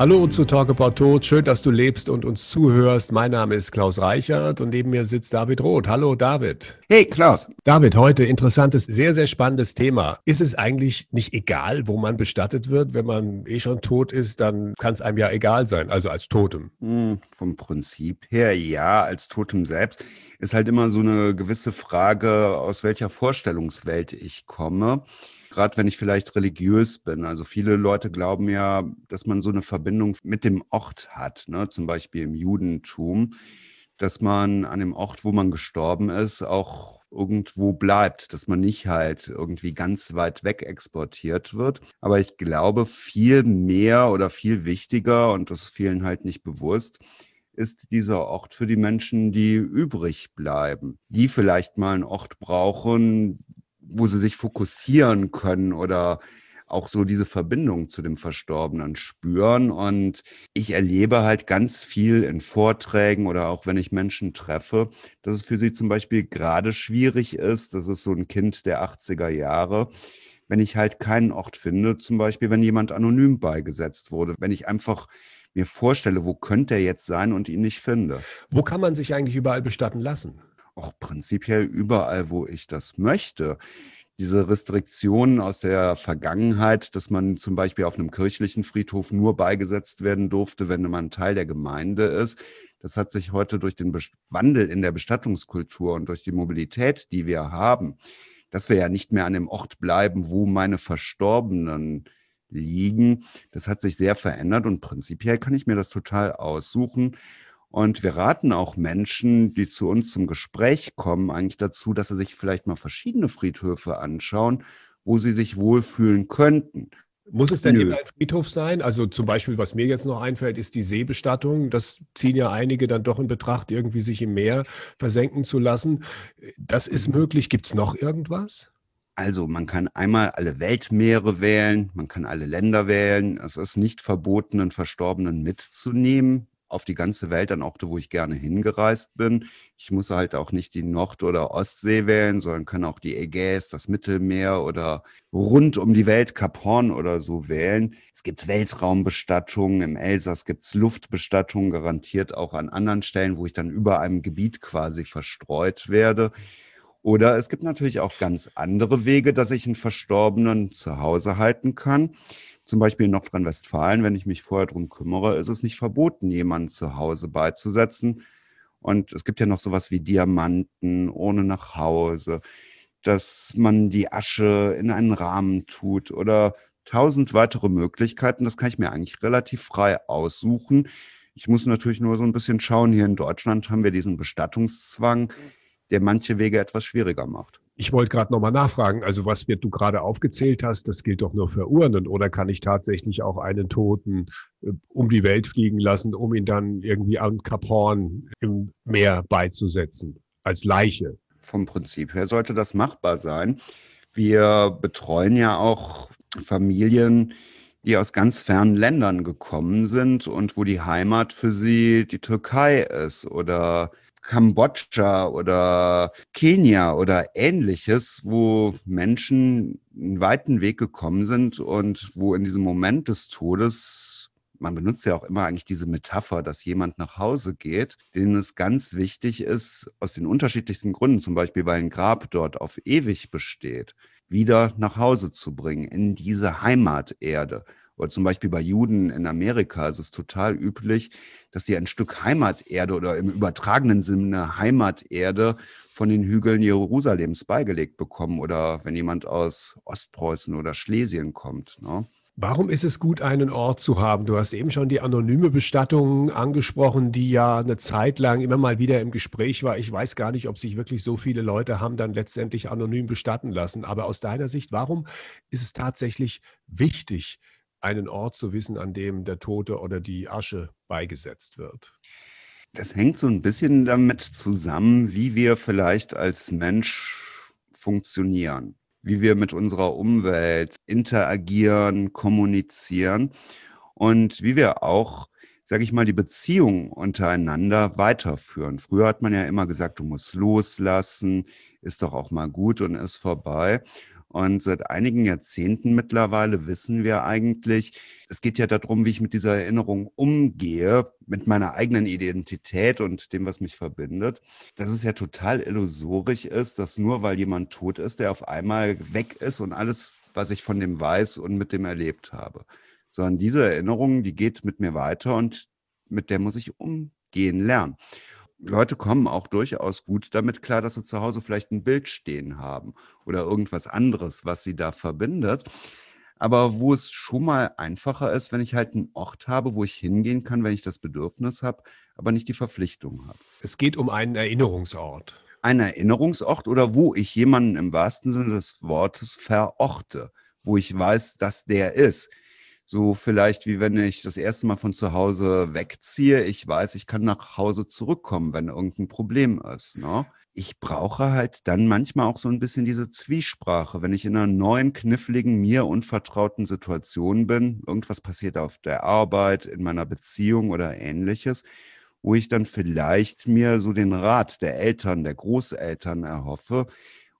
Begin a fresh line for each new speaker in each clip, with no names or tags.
Hallo zu Talk About Tod. Schön, dass du lebst und uns zuhörst. Mein Name ist Klaus Reichert und neben mir sitzt David Roth. Hallo David.
Hey Klaus.
David, heute interessantes, sehr, sehr spannendes Thema. Ist es eigentlich nicht egal, wo man bestattet wird? Wenn man eh schon tot ist, dann kann es einem ja egal sein, also als Totem.
Hm, vom Prinzip her ja, als Totem selbst ist halt immer so eine gewisse Frage, aus welcher Vorstellungswelt ich komme gerade wenn ich vielleicht religiös bin. Also viele Leute glauben ja, dass man so eine Verbindung mit dem Ort hat, ne? zum Beispiel im Judentum, dass man an dem Ort, wo man gestorben ist, auch irgendwo bleibt, dass man nicht halt irgendwie ganz weit weg exportiert wird. Aber ich glaube, viel mehr oder viel wichtiger, und das vielen halt nicht bewusst, ist dieser Ort für die Menschen, die übrig bleiben, die vielleicht mal einen Ort brauchen, wo sie sich fokussieren können oder auch so diese Verbindung zu dem Verstorbenen spüren. Und ich erlebe halt ganz viel in Vorträgen oder auch wenn ich Menschen treffe, dass es für sie zum Beispiel gerade schwierig ist. Das ist so ein Kind der 80er Jahre. Wenn ich halt keinen Ort finde, zum Beispiel, wenn jemand anonym beigesetzt wurde, wenn ich einfach mir vorstelle, wo könnte er jetzt sein und ihn nicht finde.
Wo kann man sich eigentlich überall bestatten lassen?
Auch prinzipiell überall, wo ich das möchte. Diese Restriktionen aus der Vergangenheit, dass man zum Beispiel auf einem kirchlichen Friedhof nur beigesetzt werden durfte, wenn man Teil der Gemeinde ist, das hat sich heute durch den Wandel in der Bestattungskultur und durch die Mobilität, die wir haben, dass wir ja nicht mehr an dem Ort bleiben, wo meine Verstorbenen liegen. Das hat sich sehr verändert und prinzipiell kann ich mir das total aussuchen. Und wir raten auch Menschen, die zu uns zum Gespräch kommen, eigentlich dazu, dass sie sich vielleicht mal verschiedene Friedhöfe anschauen, wo sie sich wohlfühlen könnten.
Muss es denn Nö. immer ein Friedhof sein? Also zum Beispiel, was mir jetzt noch einfällt, ist die Seebestattung. Das ziehen ja einige dann doch in Betracht, irgendwie sich im Meer versenken zu lassen. Das ist möglich. Gibt es noch irgendwas?
Also man kann einmal alle Weltmeere wählen, man kann alle Länder wählen. Es ist nicht verboten, einen Verstorbenen mitzunehmen auf die ganze Welt an Orte, wo ich gerne hingereist bin. Ich muss halt auch nicht die Nord- oder Ostsee wählen, sondern kann auch die Ägäis, das Mittelmeer oder rund um die Welt Kap Horn oder so wählen. Es gibt Weltraumbestattungen, im Elsass gibt es Luftbestattungen, garantiert auch an anderen Stellen, wo ich dann über einem Gebiet quasi verstreut werde. Oder es gibt natürlich auch ganz andere Wege, dass ich einen Verstorbenen zu Hause halten kann. Zum Beispiel in Nordrhein-Westfalen, wenn ich mich vorher darum kümmere, ist es nicht verboten, jemanden zu Hause beizusetzen. Und es gibt ja noch sowas wie Diamanten ohne nach Hause, dass man die Asche in einen Rahmen tut oder tausend weitere Möglichkeiten. Das kann ich mir eigentlich relativ frei aussuchen. Ich muss natürlich nur so ein bisschen schauen. Hier in Deutschland haben wir diesen Bestattungszwang, der manche Wege etwas schwieriger macht.
Ich wollte gerade nochmal nachfragen, also was wird du gerade aufgezählt hast, das gilt doch nur für Urnen oder kann ich tatsächlich auch einen Toten äh, um die Welt fliegen lassen, um ihn dann irgendwie am Horn im Meer beizusetzen, als Leiche?
Vom Prinzip her sollte das machbar sein. Wir betreuen ja auch Familien, die aus ganz fernen Ländern gekommen sind und wo die Heimat für sie die Türkei ist oder Kambodscha oder Kenia oder ähnliches, wo Menschen einen weiten Weg gekommen sind und wo in diesem Moment des Todes, man benutzt ja auch immer eigentlich diese Metapher, dass jemand nach Hause geht, denen es ganz wichtig ist, aus den unterschiedlichsten Gründen, zum Beispiel weil ein Grab dort auf ewig besteht, wieder nach Hause zu bringen, in diese Heimaterde. Oder zum Beispiel bei Juden in Amerika ist es total üblich, dass die ein Stück Heimaterde oder im übertragenen Sinne Heimaterde von den Hügeln Jerusalems beigelegt bekommen oder wenn jemand aus Ostpreußen oder Schlesien kommt. Ne?
Warum ist es gut, einen Ort zu haben? Du hast eben schon die anonyme Bestattung angesprochen, die ja eine Zeit lang immer mal wieder im Gespräch war. Ich weiß gar nicht, ob sich wirklich so viele Leute haben dann letztendlich anonym bestatten lassen. Aber aus deiner Sicht, warum ist es tatsächlich wichtig, einen Ort zu wissen, an dem der Tote oder die Asche beigesetzt wird?
Das hängt so ein bisschen damit zusammen, wie wir vielleicht als Mensch funktionieren, wie wir mit unserer Umwelt interagieren, kommunizieren und wie wir auch, sage ich mal, die Beziehung untereinander weiterführen. Früher hat man ja immer gesagt, du musst loslassen, ist doch auch mal gut und ist vorbei. Und seit einigen Jahrzehnten mittlerweile wissen wir eigentlich, es geht ja darum, wie ich mit dieser Erinnerung umgehe, mit meiner eigenen Identität und dem, was mich verbindet, dass es ja total illusorisch ist, dass nur weil jemand tot ist, der auf einmal weg ist und alles, was ich von dem weiß und mit dem erlebt habe. Sondern diese Erinnerung, die geht mit mir weiter und mit der muss ich umgehen lernen. Leute kommen auch durchaus gut damit klar, dass sie zu Hause vielleicht ein Bild stehen haben oder irgendwas anderes, was sie da verbindet. Aber wo es schon mal einfacher ist, wenn ich halt einen Ort habe, wo ich hingehen kann, wenn ich das Bedürfnis habe, aber nicht die Verpflichtung habe.
Es geht um einen Erinnerungsort.
Ein Erinnerungsort oder wo ich jemanden im wahrsten Sinne des Wortes verorte, wo ich weiß, dass der ist. So vielleicht wie wenn ich das erste Mal von zu Hause wegziehe. Ich weiß, ich kann nach Hause zurückkommen, wenn irgendein Problem ist. Ne? Ich brauche halt dann manchmal auch so ein bisschen diese Zwiesprache, wenn ich in einer neuen, kniffligen, mir unvertrauten Situation bin. Irgendwas passiert auf der Arbeit, in meiner Beziehung oder ähnliches wo ich dann vielleicht mir so den Rat der Eltern, der Großeltern erhoffe,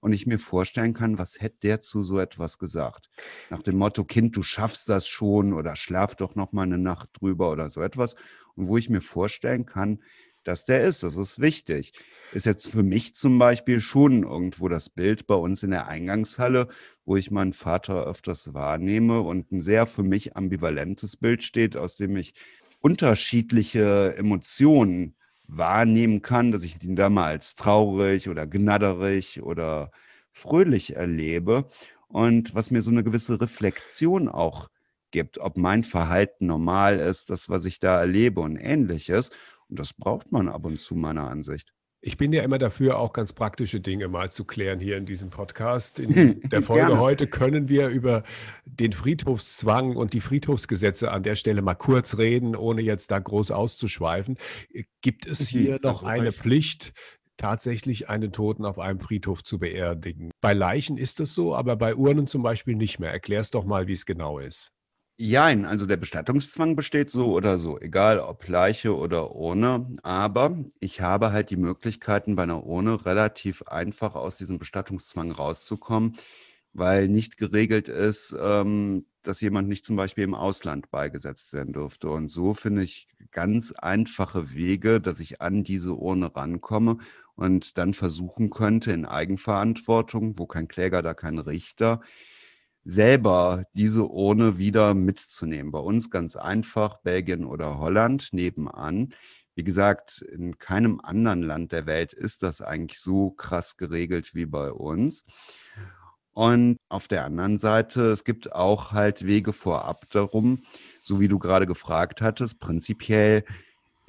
und ich mir vorstellen kann, was hätte der zu so etwas gesagt? Nach dem Motto, Kind, du schaffst das schon oder schlaf doch noch mal eine Nacht drüber oder so etwas. Und wo ich mir vorstellen kann, dass der ist. Das ist wichtig. Ist jetzt für mich zum Beispiel schon irgendwo das Bild bei uns in der Eingangshalle, wo ich meinen Vater öfters wahrnehme und ein sehr für mich ambivalentes Bild steht, aus dem ich unterschiedliche Emotionen wahrnehmen kann, dass ich ihn da mal als traurig oder gnadderig oder fröhlich erlebe und was mir so eine gewisse Reflexion auch gibt, ob mein Verhalten normal ist, das, was ich da erlebe und ähnliches. Und das braucht man ab und zu meiner Ansicht.
Ich bin ja immer dafür, auch ganz praktische Dinge mal zu klären hier in diesem Podcast. In der Folge heute können wir über den Friedhofszwang und die Friedhofsgesetze an der Stelle mal kurz reden, ohne jetzt da groß auszuschweifen. Gibt es hier noch eine Pflicht, tatsächlich einen Toten auf einem Friedhof zu beerdigen? Bei Leichen ist es so, aber bei Urnen zum Beispiel nicht mehr. Erklär es doch mal, wie es genau ist.
Jein, also der Bestattungszwang besteht so oder so, egal ob Leiche oder Urne. Aber ich habe halt die Möglichkeiten bei einer Urne relativ einfach aus diesem Bestattungszwang rauszukommen, weil nicht geregelt ist, ähm, dass jemand nicht zum Beispiel im Ausland beigesetzt werden dürfte. Und so finde ich ganz einfache Wege, dass ich an diese Urne rankomme und dann versuchen könnte in Eigenverantwortung, wo kein Kläger, da kein Richter, selber diese Urne wieder mitzunehmen. Bei uns ganz einfach, Belgien oder Holland nebenan. Wie gesagt, in keinem anderen Land der Welt ist das eigentlich so krass geregelt wie bei uns. Und auf der anderen Seite, es gibt auch halt Wege vorab darum, so wie du gerade gefragt hattest, prinzipiell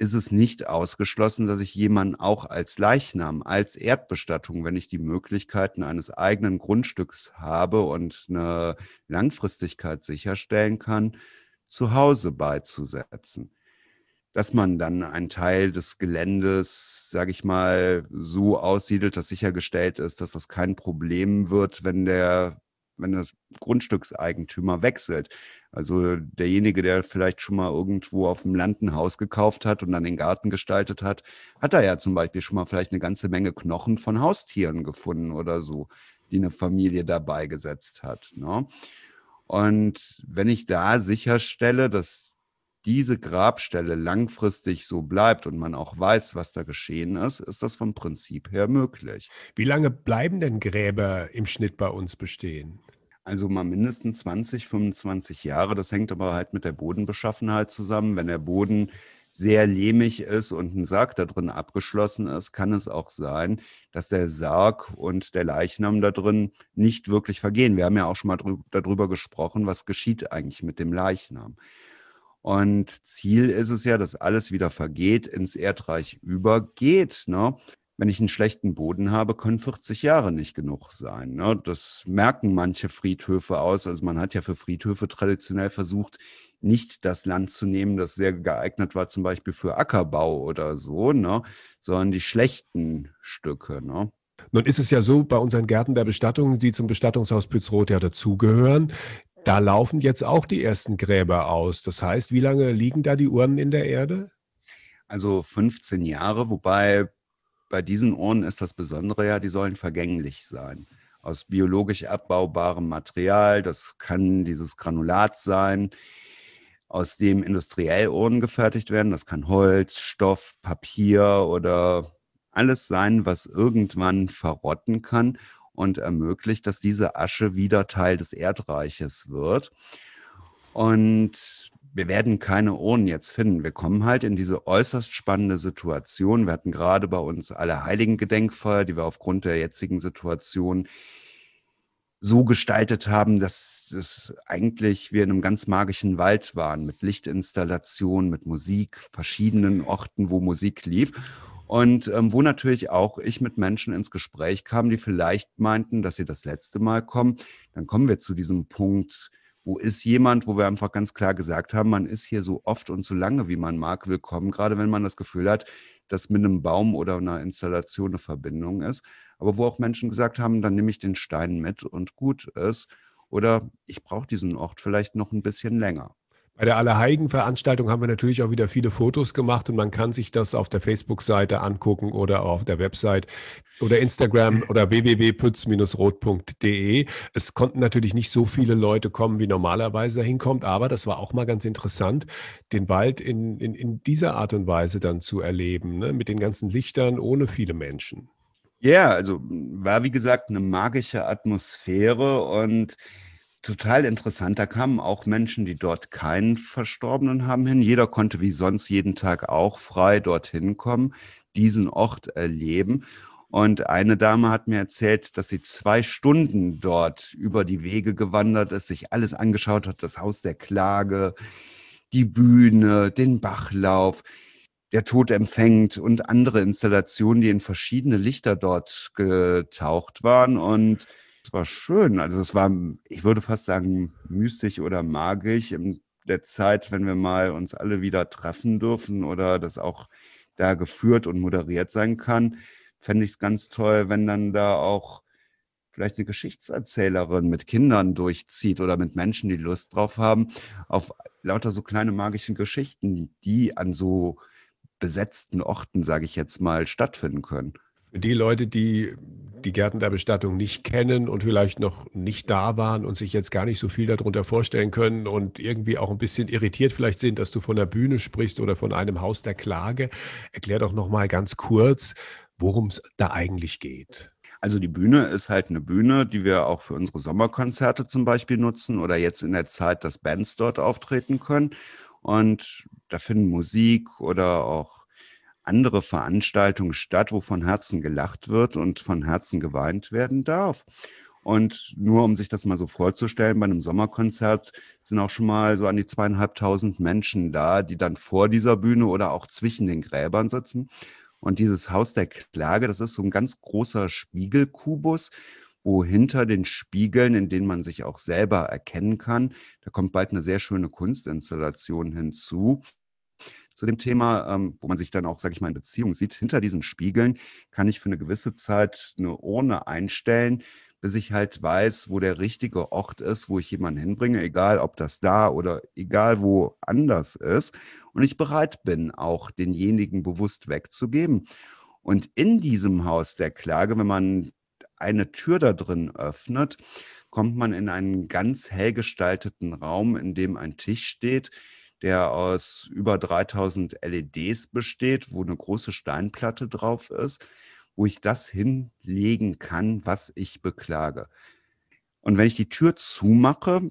ist es nicht ausgeschlossen, dass ich jemanden auch als Leichnam, als Erdbestattung, wenn ich die Möglichkeiten eines eigenen Grundstücks habe und eine Langfristigkeit sicherstellen kann, zu Hause beizusetzen. Dass man dann einen Teil des Geländes, sage ich mal, so aussiedelt, dass sichergestellt ist, dass das kein Problem wird, wenn der wenn das Grundstückseigentümer wechselt. Also derjenige, der vielleicht schon mal irgendwo auf dem Land ein Haus gekauft hat und dann den Garten gestaltet hat, hat da ja zum Beispiel schon mal vielleicht eine ganze Menge Knochen von Haustieren gefunden oder so, die eine Familie dabei gesetzt hat. Ne? Und wenn ich da sicherstelle, dass diese Grabstelle langfristig so bleibt und man auch weiß, was da geschehen ist, ist das vom Prinzip her möglich.
Wie lange bleiben denn Gräber im Schnitt bei uns bestehen?
Also mal mindestens 20, 25 Jahre. Das hängt aber halt mit der Bodenbeschaffenheit zusammen. Wenn der Boden sehr lehmig ist und ein Sarg da drin abgeschlossen ist, kann es auch sein, dass der Sarg und der Leichnam da drin nicht wirklich vergehen. Wir haben ja auch schon mal darüber gesprochen, was geschieht eigentlich mit dem Leichnam. Und Ziel ist es ja, dass alles wieder vergeht, ins Erdreich übergeht. Ne? Wenn ich einen schlechten Boden habe, können 40 Jahre nicht genug sein. Ne? Das merken manche Friedhöfe aus. Also man hat ja für Friedhöfe traditionell versucht, nicht das Land zu nehmen, das sehr geeignet war, zum Beispiel für Ackerbau oder so, ne? sondern die schlechten Stücke. Ne?
Nun ist es ja so, bei unseren Gärten der Bestattung, die zum Bestattungshaus Pützroth ja dazugehören, da laufen jetzt auch die ersten Gräber aus. Das heißt, wie lange liegen da die Urnen in der Erde?
Also 15 Jahre, wobei bei diesen Urnen ist das Besondere ja, die sollen vergänglich sein. aus biologisch abbaubarem Material. Das kann dieses Granulat sein, aus dem industriell Urnen gefertigt werden. Das kann Holz, Stoff, Papier oder alles sein, was irgendwann verrotten kann und ermöglicht, dass diese Asche wieder Teil des Erdreiches wird. Und wir werden keine Urnen jetzt finden. Wir kommen halt in diese äußerst spannende Situation. Wir hatten gerade bei uns alle heiligen Gedenkfeuer, die wir aufgrund der jetzigen Situation so gestaltet haben, dass es eigentlich wir in einem ganz magischen Wald waren, mit Lichtinstallationen, mit Musik, verschiedenen Orten, wo Musik lief. Und ähm, wo natürlich auch ich mit Menschen ins Gespräch kam, die vielleicht meinten, dass sie das letzte Mal kommen. Dann kommen wir zu diesem Punkt, wo ist jemand, wo wir einfach ganz klar gesagt haben, man ist hier so oft und so lange, wie man mag, willkommen, gerade wenn man das Gefühl hat, dass mit einem Baum oder einer Installation eine Verbindung ist. Aber wo auch Menschen gesagt haben, dann nehme ich den Stein mit und gut ist. Oder ich brauche diesen Ort vielleicht noch ein bisschen länger.
Bei der Allerheiligen-Veranstaltung haben wir natürlich auch wieder viele Fotos gemacht und man kann sich das auf der Facebook-Seite angucken oder auf der Website oder Instagram oder www.pütz-rot.de. Es konnten natürlich nicht so viele Leute kommen, wie normalerweise dahin kommt, aber das war auch mal ganz interessant, den Wald in, in, in dieser Art und Weise dann zu erleben, ne? mit den ganzen Lichtern ohne viele Menschen.
Ja, also war wie gesagt eine magische Atmosphäre und total interessant. Da kamen auch Menschen, die dort keinen Verstorbenen haben hin. Jeder konnte wie sonst jeden Tag auch frei dorthin kommen, diesen Ort erleben. Und eine Dame hat mir erzählt, dass sie zwei Stunden dort über die Wege gewandert ist, sich alles angeschaut hat, das Haus der Klage, die Bühne, den Bachlauf, der Tod empfängt und andere Installationen, die in verschiedene Lichter dort getaucht waren. Und es war schön. Also es war, ich würde fast sagen, mystisch oder magisch in der Zeit, wenn wir mal uns alle wieder treffen dürfen oder das auch da geführt und moderiert sein kann, fände ich es ganz toll, wenn dann da auch vielleicht eine Geschichtserzählerin mit Kindern durchzieht oder mit Menschen, die Lust drauf haben, auf lauter so kleine magische Geschichten, die an so besetzten Orten, sage ich jetzt mal, stattfinden können.
Für die Leute, die die Gärten der Bestattung nicht kennen und vielleicht noch nicht da waren und sich jetzt gar nicht so viel darunter vorstellen können und irgendwie auch ein bisschen irritiert vielleicht sind, dass du von der Bühne sprichst oder von einem Haus der Klage, erklär doch noch mal ganz kurz, worum es da eigentlich geht.
Also die Bühne ist halt eine Bühne, die wir auch für unsere Sommerkonzerte zum Beispiel nutzen oder jetzt in der Zeit, dass Bands dort auftreten können. Und da finden Musik oder auch andere Veranstaltungen statt, wo von Herzen gelacht wird und von Herzen geweint werden darf. Und nur um sich das mal so vorzustellen, bei einem Sommerkonzert sind auch schon mal so an die zweieinhalbtausend Menschen da, die dann vor dieser Bühne oder auch zwischen den Gräbern sitzen. Und dieses Haus der Klage, das ist so ein ganz großer Spiegelkubus, wo hinter den Spiegeln, in denen man sich auch selber erkennen kann, da kommt bald eine sehr schöne Kunstinstallation hinzu, zu dem Thema, ähm, wo man sich dann auch, sage ich mal, in Beziehung sieht. Hinter diesen Spiegeln kann ich für eine gewisse Zeit eine Urne einstellen, bis ich halt weiß, wo der richtige Ort ist, wo ich jemanden hinbringe, egal ob das da oder egal wo anders ist. Und ich bereit bin, auch denjenigen bewusst wegzugeben. Und in diesem Haus der Klage, wenn man eine Tür da drin öffnet, kommt man in einen ganz hell gestalteten Raum, in dem ein Tisch steht, der aus über 3000 LEDs besteht, wo eine große Steinplatte drauf ist, wo ich das hinlegen kann, was ich beklage. Und wenn ich die Tür zumache,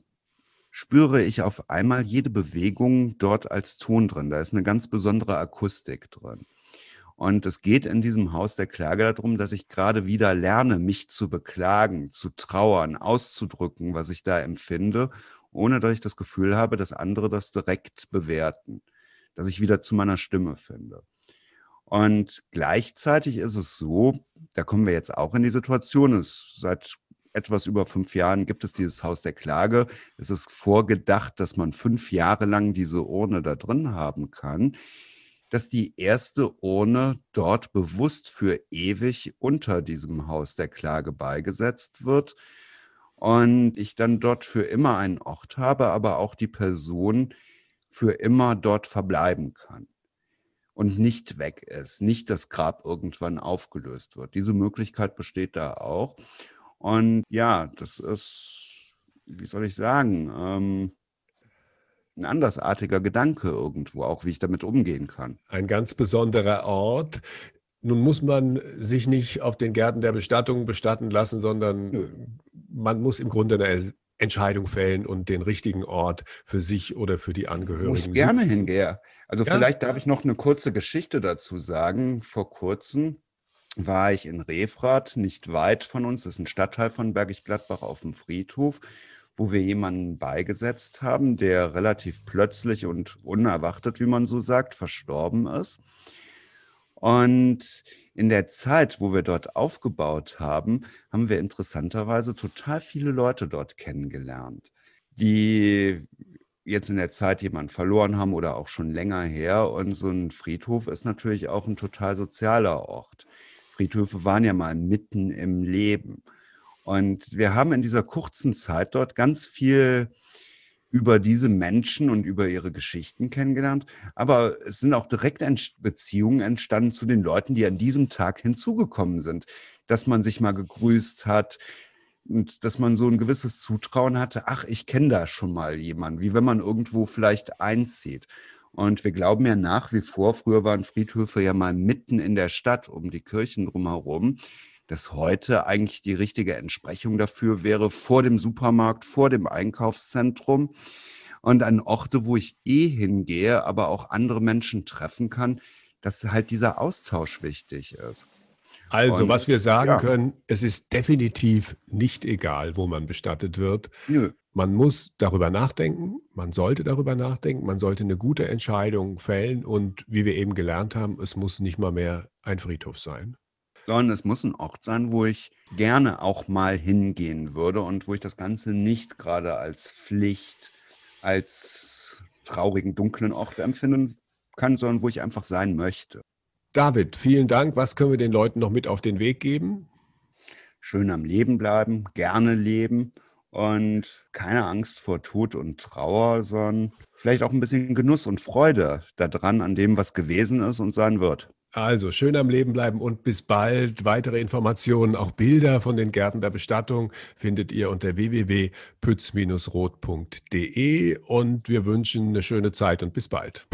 spüre ich auf einmal jede Bewegung dort als Ton drin. Da ist eine ganz besondere Akustik drin. Und es geht in diesem Haus der Klage darum, dass ich gerade wieder lerne, mich zu beklagen, zu trauern, auszudrücken, was ich da empfinde ohne dass ich das Gefühl habe, dass andere das direkt bewerten, dass ich wieder zu meiner Stimme finde. Und gleichzeitig ist es so, da kommen wir jetzt auch in die Situation, es, seit etwas über fünf Jahren gibt es dieses Haus der Klage. Es ist vorgedacht, dass man fünf Jahre lang diese Urne da drin haben kann, dass die erste Urne dort bewusst für ewig unter diesem Haus der Klage beigesetzt wird und ich dann dort für immer einen Ort habe, aber auch die Person für immer dort verbleiben kann und nicht weg ist, nicht das Grab irgendwann aufgelöst wird. Diese Möglichkeit besteht da auch. Und ja, das ist, wie soll ich sagen, ähm, ein andersartiger Gedanke irgendwo, auch wie ich damit umgehen kann.
Ein ganz besonderer Ort. Nun muss man sich nicht auf den Gärten der Bestattung bestatten lassen, sondern Nö. man muss im Grunde eine Entscheidung fällen und den richtigen Ort für sich oder für die Angehörigen. Wo ich
gerne hingehe. Also ja. vielleicht darf ich noch eine kurze Geschichte dazu sagen. Vor kurzem war ich in Refrath, nicht weit von uns, das ist ein Stadtteil von Bergisch Gladbach auf dem Friedhof, wo wir jemanden beigesetzt haben, der relativ plötzlich und unerwartet, wie man so sagt, verstorben ist. Und in der Zeit, wo wir dort aufgebaut haben, haben wir interessanterweise total viele Leute dort kennengelernt, die jetzt in der Zeit jemanden verloren haben oder auch schon länger her. Und so ein Friedhof ist natürlich auch ein total sozialer Ort. Friedhöfe waren ja mal mitten im Leben. Und wir haben in dieser kurzen Zeit dort ganz viel über diese Menschen und über ihre Geschichten kennengelernt. Aber es sind auch direkt Beziehungen entstanden zu den Leuten, die an diesem Tag hinzugekommen sind. Dass man sich mal gegrüßt hat und dass man so ein gewisses Zutrauen hatte, ach, ich kenne da schon mal jemanden, wie wenn man irgendwo vielleicht einzieht. Und wir glauben ja nach wie vor, früher waren Friedhöfe ja mal mitten in der Stadt um die Kirchen drumherum, dass heute eigentlich die richtige Entsprechung dafür wäre, vor dem Supermarkt, vor dem Einkaufszentrum und an Orte, wo ich eh hingehe, aber auch andere Menschen treffen kann, dass halt dieser Austausch wichtig ist.
Also, und, was wir sagen ja. können, es ist definitiv nicht egal, wo man bestattet wird. Nö. Man muss darüber nachdenken, man sollte darüber nachdenken, man sollte eine gute Entscheidung fällen und wie wir eben gelernt haben, es muss nicht mal mehr ein Friedhof sein.
Sondern es muss ein Ort sein, wo ich gerne auch mal hingehen würde und wo ich das Ganze nicht gerade als Pflicht, als traurigen, dunklen Ort empfinden kann, sondern wo ich einfach sein möchte.
David, vielen Dank. Was können wir den Leuten noch mit auf den Weg geben?
Schön am Leben bleiben, gerne leben und keine Angst vor Tod und Trauer, sondern vielleicht auch ein bisschen Genuss und Freude daran, an dem, was gewesen ist und sein wird.
Also schön am Leben bleiben und bis bald. Weitere Informationen, auch Bilder von den Gärten der Bestattung findet ihr unter www.pütz-rot.de und wir wünschen eine schöne Zeit und bis bald.